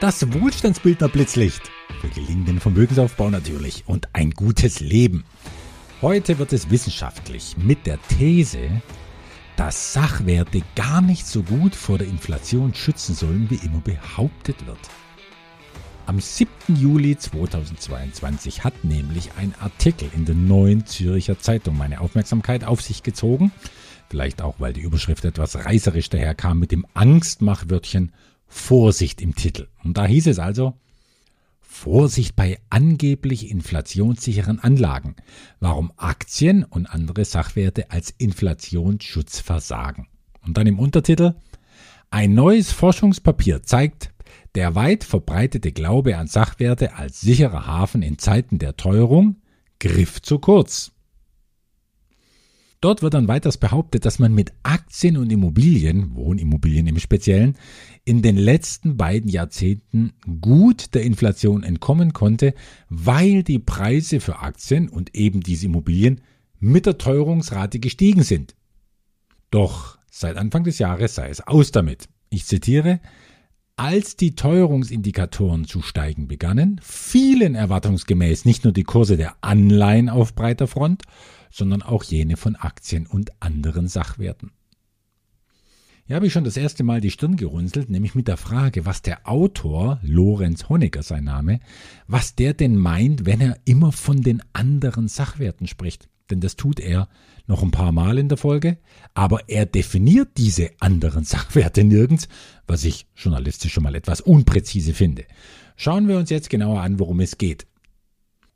Das Wohlstandsbildner Blitzlicht. Für gelingenden Vermögensaufbau natürlich und ein gutes Leben. Heute wird es wissenschaftlich mit der These, dass Sachwerte gar nicht so gut vor der Inflation schützen sollen, wie immer behauptet wird. Am 7. Juli 2022 hat nämlich ein Artikel in der neuen Züricher Zeitung meine Aufmerksamkeit auf sich gezogen. Vielleicht auch, weil die Überschrift etwas reißerisch daherkam mit dem Angstmachwörtchen Vorsicht im Titel. Und da hieß es also, Vorsicht bei angeblich inflationssicheren Anlagen, warum Aktien und andere Sachwerte als Inflationsschutz versagen. Und dann im Untertitel, ein neues Forschungspapier zeigt, der weit verbreitete Glaube an Sachwerte als sicherer Hafen in Zeiten der Teuerung griff zu kurz. Dort wird dann weiters behauptet, dass man mit Aktien und Immobilien, Wohnimmobilien im Speziellen, in den letzten beiden Jahrzehnten gut der Inflation entkommen konnte, weil die Preise für Aktien und eben diese Immobilien mit der Teuerungsrate gestiegen sind. Doch seit Anfang des Jahres sei es aus damit. Ich zitiere, als die Teuerungsindikatoren zu steigen begannen, fielen erwartungsgemäß nicht nur die Kurse der Anleihen auf breiter Front, sondern auch jene von Aktien und anderen Sachwerten. Hier habe ich schon das erste Mal die Stirn gerunzelt, nämlich mit der Frage, was der Autor, Lorenz Honecker sein Name, was der denn meint, wenn er immer von den anderen Sachwerten spricht. Denn das tut er noch ein paar Mal in der Folge, aber er definiert diese anderen Sachwerte nirgends, was ich journalistisch schon mal etwas unpräzise finde. Schauen wir uns jetzt genauer an, worum es geht.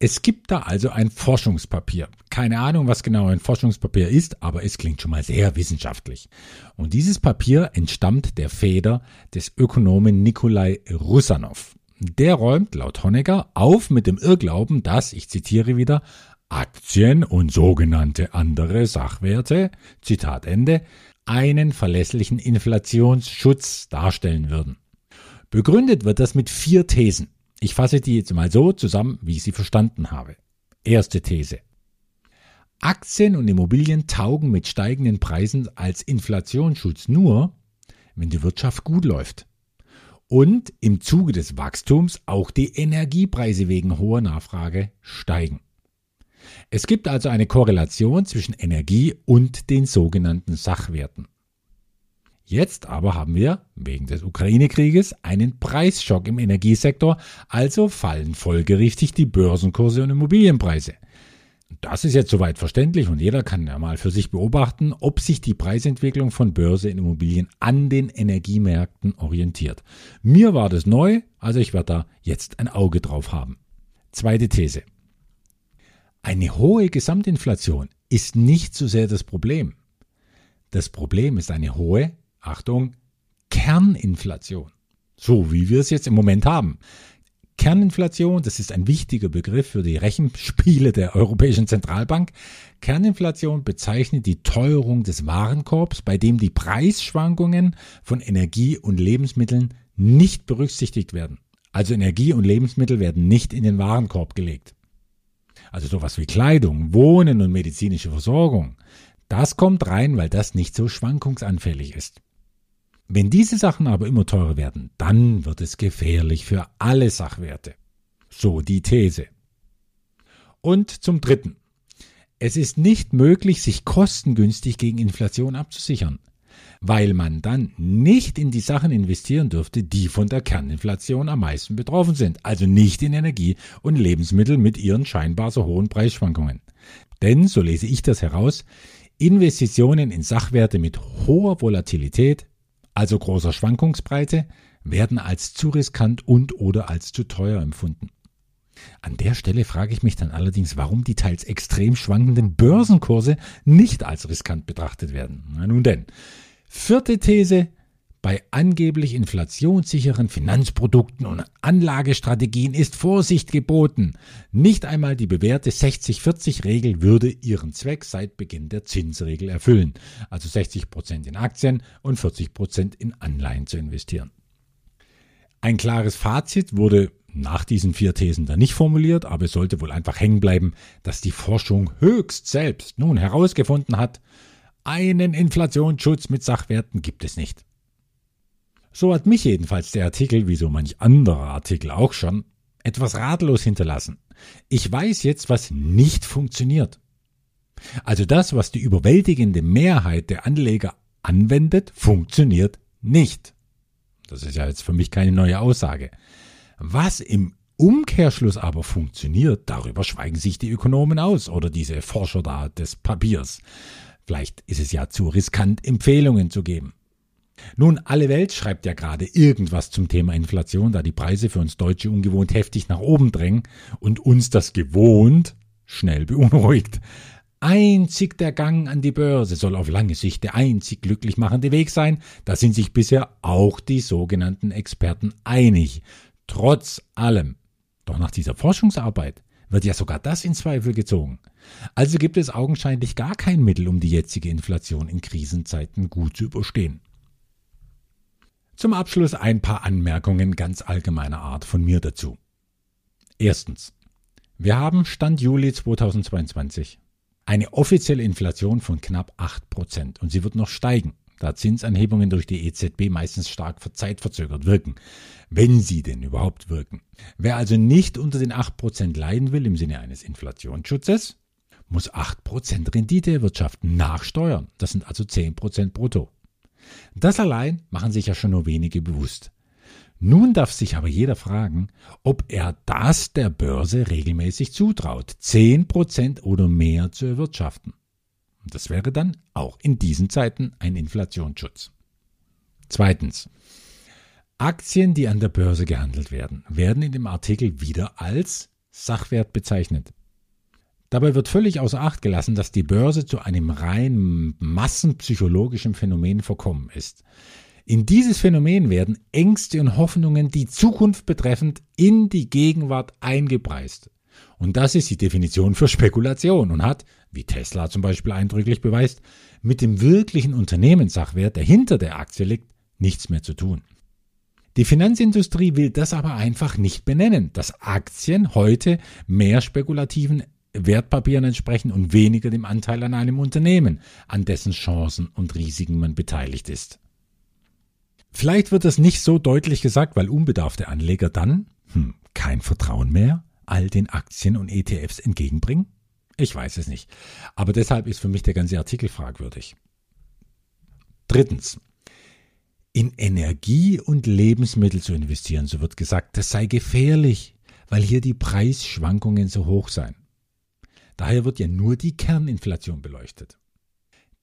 Es gibt da also ein Forschungspapier. Keine Ahnung, was genau ein Forschungspapier ist, aber es klingt schon mal sehr wissenschaftlich. Und dieses Papier entstammt der Feder des Ökonomen Nikolai Russanov. Der räumt laut Honecker auf mit dem Irrglauben, dass, ich zitiere wieder, Aktien und sogenannte andere Sachwerte, Zitat Ende, einen verlässlichen Inflationsschutz darstellen würden. Begründet wird das mit vier Thesen. Ich fasse die jetzt mal so zusammen, wie ich sie verstanden habe. Erste These. Aktien und Immobilien taugen mit steigenden Preisen als Inflationsschutz nur, wenn die Wirtschaft gut läuft. Und im Zuge des Wachstums auch die Energiepreise wegen hoher Nachfrage steigen. Es gibt also eine Korrelation zwischen Energie und den sogenannten Sachwerten. Jetzt aber haben wir, wegen des Ukraine-Krieges, einen Preisschock im Energiesektor, also fallen folgerichtig die Börsenkurse und Immobilienpreise. Das ist jetzt soweit verständlich und jeder kann ja mal für sich beobachten, ob sich die Preisentwicklung von Börse und Immobilien an den Energiemärkten orientiert. Mir war das neu, also ich werde da jetzt ein Auge drauf haben. Zweite These. Eine hohe Gesamtinflation ist nicht so sehr das Problem. Das Problem ist eine hohe Achtung, Kerninflation. So wie wir es jetzt im Moment haben. Kerninflation, das ist ein wichtiger Begriff für die Rechenspiele der Europäischen Zentralbank. Kerninflation bezeichnet die Teuerung des Warenkorbs, bei dem die Preisschwankungen von Energie und Lebensmitteln nicht berücksichtigt werden. Also Energie und Lebensmittel werden nicht in den Warenkorb gelegt. Also sowas wie Kleidung, Wohnen und medizinische Versorgung. Das kommt rein, weil das nicht so schwankungsanfällig ist. Wenn diese Sachen aber immer teurer werden, dann wird es gefährlich für alle Sachwerte. So die These. Und zum Dritten. Es ist nicht möglich, sich kostengünstig gegen Inflation abzusichern, weil man dann nicht in die Sachen investieren dürfte, die von der Kerninflation am meisten betroffen sind, also nicht in Energie und Lebensmittel mit ihren scheinbar so hohen Preisschwankungen. Denn, so lese ich das heraus, Investitionen in Sachwerte mit hoher Volatilität also großer Schwankungsbreite, werden als zu riskant und oder als zu teuer empfunden. An der Stelle frage ich mich dann allerdings, warum die teils extrem schwankenden Börsenkurse nicht als riskant betrachtet werden. Na nun denn. Vierte These, bei angeblich inflationssicheren Finanzprodukten und Anlagestrategien ist Vorsicht geboten. Nicht einmal die bewährte 60-40-Regel würde ihren Zweck seit Beginn der Zinsregel erfüllen, also 60 Prozent in Aktien und 40 Prozent in Anleihen zu investieren. Ein klares Fazit wurde nach diesen vier Thesen dann nicht formuliert, aber es sollte wohl einfach hängen bleiben, dass die Forschung höchst selbst nun herausgefunden hat, einen Inflationsschutz mit Sachwerten gibt es nicht. So hat mich jedenfalls der Artikel, wie so manch anderer Artikel auch schon, etwas ratlos hinterlassen. Ich weiß jetzt, was nicht funktioniert. Also das, was die überwältigende Mehrheit der Anleger anwendet, funktioniert nicht. Das ist ja jetzt für mich keine neue Aussage. Was im Umkehrschluss aber funktioniert, darüber schweigen sich die Ökonomen aus oder diese Forscher da des Papiers. Vielleicht ist es ja zu riskant, Empfehlungen zu geben. Nun, alle Welt schreibt ja gerade irgendwas zum Thema Inflation, da die Preise für uns Deutsche ungewohnt heftig nach oben drängen und uns das gewohnt schnell beunruhigt. Einzig der Gang an die Börse soll auf lange Sicht der einzig glücklich machende Weg sein, da sind sich bisher auch die sogenannten Experten einig. Trotz allem. Doch nach dieser Forschungsarbeit wird ja sogar das in Zweifel gezogen. Also gibt es augenscheinlich gar kein Mittel, um die jetzige Inflation in Krisenzeiten gut zu überstehen. Zum Abschluss ein paar Anmerkungen ganz allgemeiner Art von mir dazu. Erstens. Wir haben Stand Juli 2022 eine offizielle Inflation von knapp 8% und sie wird noch steigen, da Zinsanhebungen durch die EZB meistens stark zeitverzögert wirken, wenn sie denn überhaupt wirken. Wer also nicht unter den 8% leiden will im Sinne eines Inflationsschutzes, muss 8% Rendite erwirtschaften nach Steuern. Das sind also 10% brutto. Das allein machen sich ja schon nur wenige bewusst. Nun darf sich aber jeder fragen, ob er das der Börse regelmäßig zutraut, 10% oder mehr zu erwirtschaften. Das wäre dann auch in diesen Zeiten ein Inflationsschutz. Zweitens. Aktien, die an der Börse gehandelt werden, werden in dem Artikel wieder als Sachwert bezeichnet. Dabei wird völlig außer Acht gelassen, dass die Börse zu einem rein massenpsychologischen Phänomen verkommen ist. In dieses Phänomen werden Ängste und Hoffnungen, die Zukunft betreffend, in die Gegenwart eingepreist. Und das ist die Definition für Spekulation und hat, wie Tesla zum Beispiel eindrücklich beweist, mit dem wirklichen Unternehmenssachwert, der hinter der Aktie liegt, nichts mehr zu tun. Die Finanzindustrie will das aber einfach nicht benennen, dass Aktien heute mehr spekulativen Wertpapieren entsprechen und weniger dem Anteil an einem Unternehmen, an dessen Chancen und Risiken man beteiligt ist. Vielleicht wird das nicht so deutlich gesagt, weil unbedarfte Anleger dann hm, kein Vertrauen mehr all den Aktien und ETFs entgegenbringen? Ich weiß es nicht. Aber deshalb ist für mich der ganze Artikel fragwürdig. Drittens. In Energie und Lebensmittel zu investieren, so wird gesagt, das sei gefährlich, weil hier die Preisschwankungen so hoch seien. Daher wird ja nur die Kerninflation beleuchtet.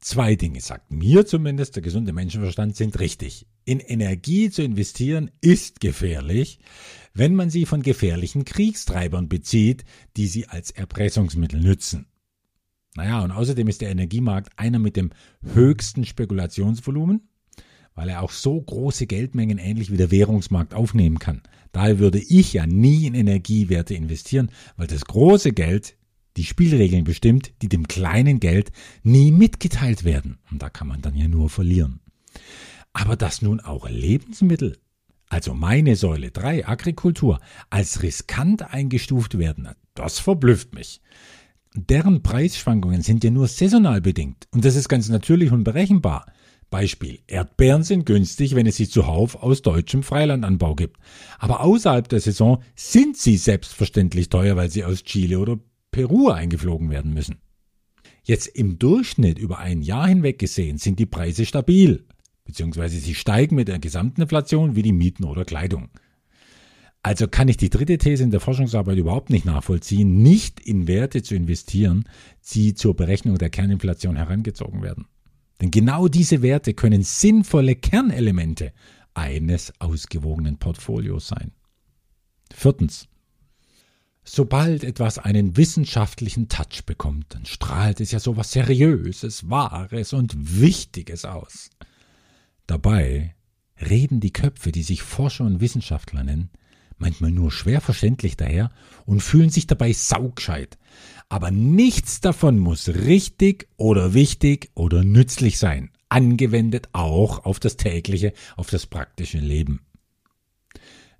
Zwei Dinge, sagt mir zumindest der gesunde Menschenverstand, sind richtig. In Energie zu investieren ist gefährlich, wenn man sie von gefährlichen Kriegstreibern bezieht, die sie als Erpressungsmittel nützen. Naja, und außerdem ist der Energiemarkt einer mit dem höchsten Spekulationsvolumen, weil er auch so große Geldmengen ähnlich wie der Währungsmarkt aufnehmen kann. Daher würde ich ja nie in Energiewerte investieren, weil das große Geld die Spielregeln bestimmt, die dem kleinen Geld nie mitgeteilt werden. Und da kann man dann ja nur verlieren. Aber dass nun auch Lebensmittel, also meine Säule 3 Agrikultur, als riskant eingestuft werden, das verblüfft mich. Deren Preisschwankungen sind ja nur saisonal bedingt und das ist ganz natürlich und berechenbar. Beispiel, Erdbeeren sind günstig, wenn es sie zuhauf aus deutschem Freilandanbau gibt. Aber außerhalb der Saison sind sie selbstverständlich teuer, weil sie aus Chile oder Peru eingeflogen werden müssen. Jetzt im Durchschnitt über ein Jahr hinweg gesehen sind die Preise stabil, beziehungsweise sie steigen mit der gesamten Inflation wie die Mieten oder Kleidung. Also kann ich die dritte These in der Forschungsarbeit überhaupt nicht nachvollziehen, nicht in Werte zu investieren, die zur Berechnung der Kerninflation herangezogen werden. Denn genau diese Werte können sinnvolle Kernelemente eines ausgewogenen Portfolios sein. Viertens. Sobald etwas einen wissenschaftlichen Touch bekommt, dann strahlt es ja so was Seriöses, Wahres und Wichtiges aus. Dabei reden die Köpfe, die sich Forscher und Wissenschaftler nennen, manchmal nur schwer verständlich daher und fühlen sich dabei saugscheit. Aber nichts davon muss richtig oder wichtig oder nützlich sein, angewendet auch auf das tägliche, auf das praktische Leben.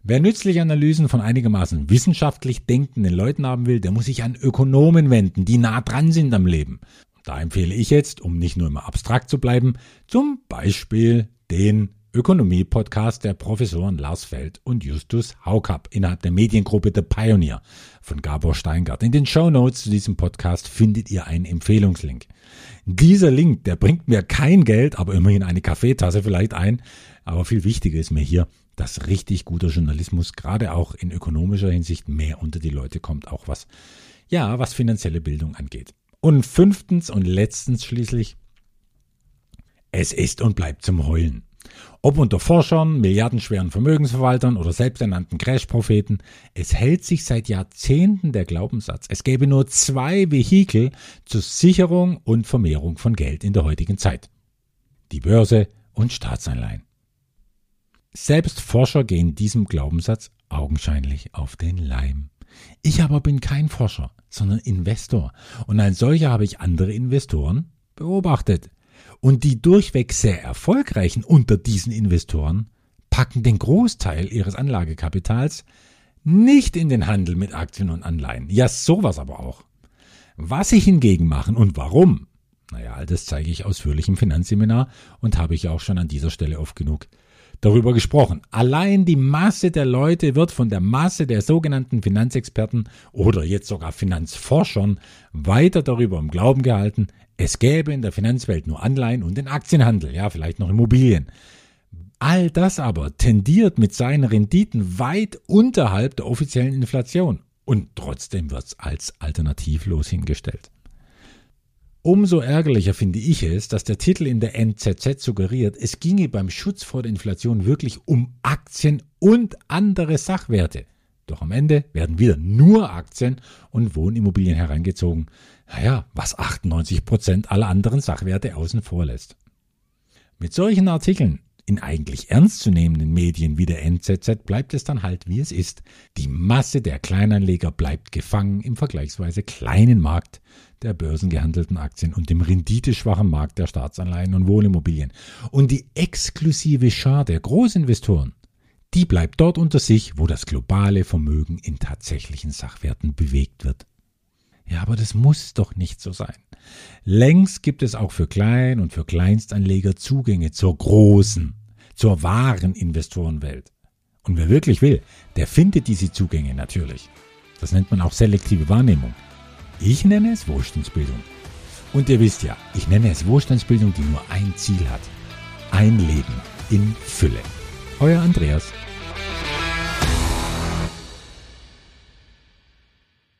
Wer nützliche Analysen von einigermaßen wissenschaftlich denkenden Leuten haben will, der muss sich an Ökonomen wenden, die nah dran sind am Leben. Da empfehle ich jetzt, um nicht nur immer abstrakt zu bleiben, zum Beispiel den Ökonomie-Podcast der Professoren Lars Feld und Justus Haukapp innerhalb der Mediengruppe The Pioneer von Gabor Steingart. In den Show Notes zu diesem Podcast findet ihr einen Empfehlungslink. Dieser Link, der bringt mir kein Geld, aber immerhin eine Kaffeetasse vielleicht ein. Aber viel wichtiger ist mir hier, dass richtig guter Journalismus gerade auch in ökonomischer Hinsicht mehr unter die Leute kommt, auch was, ja, was finanzielle Bildung angeht. Und fünftens und letztens schließlich, es ist und bleibt zum Heulen. Ob unter Forschern, milliardenschweren Vermögensverwaltern oder selbsternannten Crash-Propheten, es hält sich seit Jahrzehnten der Glaubenssatz, es gäbe nur zwei Vehikel zur Sicherung und Vermehrung von Geld in der heutigen Zeit. Die Börse und Staatsanleihen. Selbst Forscher gehen diesem Glaubenssatz augenscheinlich auf den Leim. Ich aber bin kein Forscher, sondern Investor, und als solcher habe ich andere Investoren beobachtet. Und die durchweg sehr erfolgreichen unter diesen Investoren packen den Großteil ihres Anlagekapitals nicht in den Handel mit Aktien und Anleihen. Ja, sowas aber auch. Was sie hingegen machen und warum, naja, das zeige ich ausführlich im Finanzseminar und habe ich auch schon an dieser Stelle oft genug darüber gesprochen. Allein die Masse der Leute wird von der Masse der sogenannten Finanzexperten oder jetzt sogar Finanzforschern weiter darüber im Glauben gehalten, es gäbe in der Finanzwelt nur Anleihen und den Aktienhandel, ja, vielleicht noch Immobilien. All das aber tendiert mit seinen Renditen weit unterhalb der offiziellen Inflation und trotzdem wird es als alternativlos hingestellt. Umso ärgerlicher finde ich es, dass der Titel in der NZZ suggeriert, es ginge beim Schutz vor der Inflation wirklich um Aktien und andere Sachwerte. Doch am Ende werden wieder nur Aktien und Wohnimmobilien herangezogen. Naja, was 98 Prozent aller anderen Sachwerte außen vor lässt. Mit solchen Artikeln in eigentlich ernstzunehmenden Medien wie der NZZ bleibt es dann halt wie es ist. Die Masse der Kleinanleger bleibt gefangen im vergleichsweise kleinen Markt der börsengehandelten Aktien und dem renditeschwachen Markt der Staatsanleihen und Wohnimmobilien. Und die exklusive Schar der Großinvestoren die bleibt dort unter sich, wo das globale Vermögen in tatsächlichen Sachwerten bewegt wird. Ja, aber das muss doch nicht so sein. Längst gibt es auch für Klein- und für Kleinstanleger Zugänge zur großen, zur wahren Investorenwelt. Und wer wirklich will, der findet diese Zugänge natürlich. Das nennt man auch selektive Wahrnehmung. Ich nenne es Wohlstandsbildung. Und ihr wisst ja, ich nenne es Wohlstandsbildung, die nur ein Ziel hat. Ein Leben in Fülle. Euer Andreas.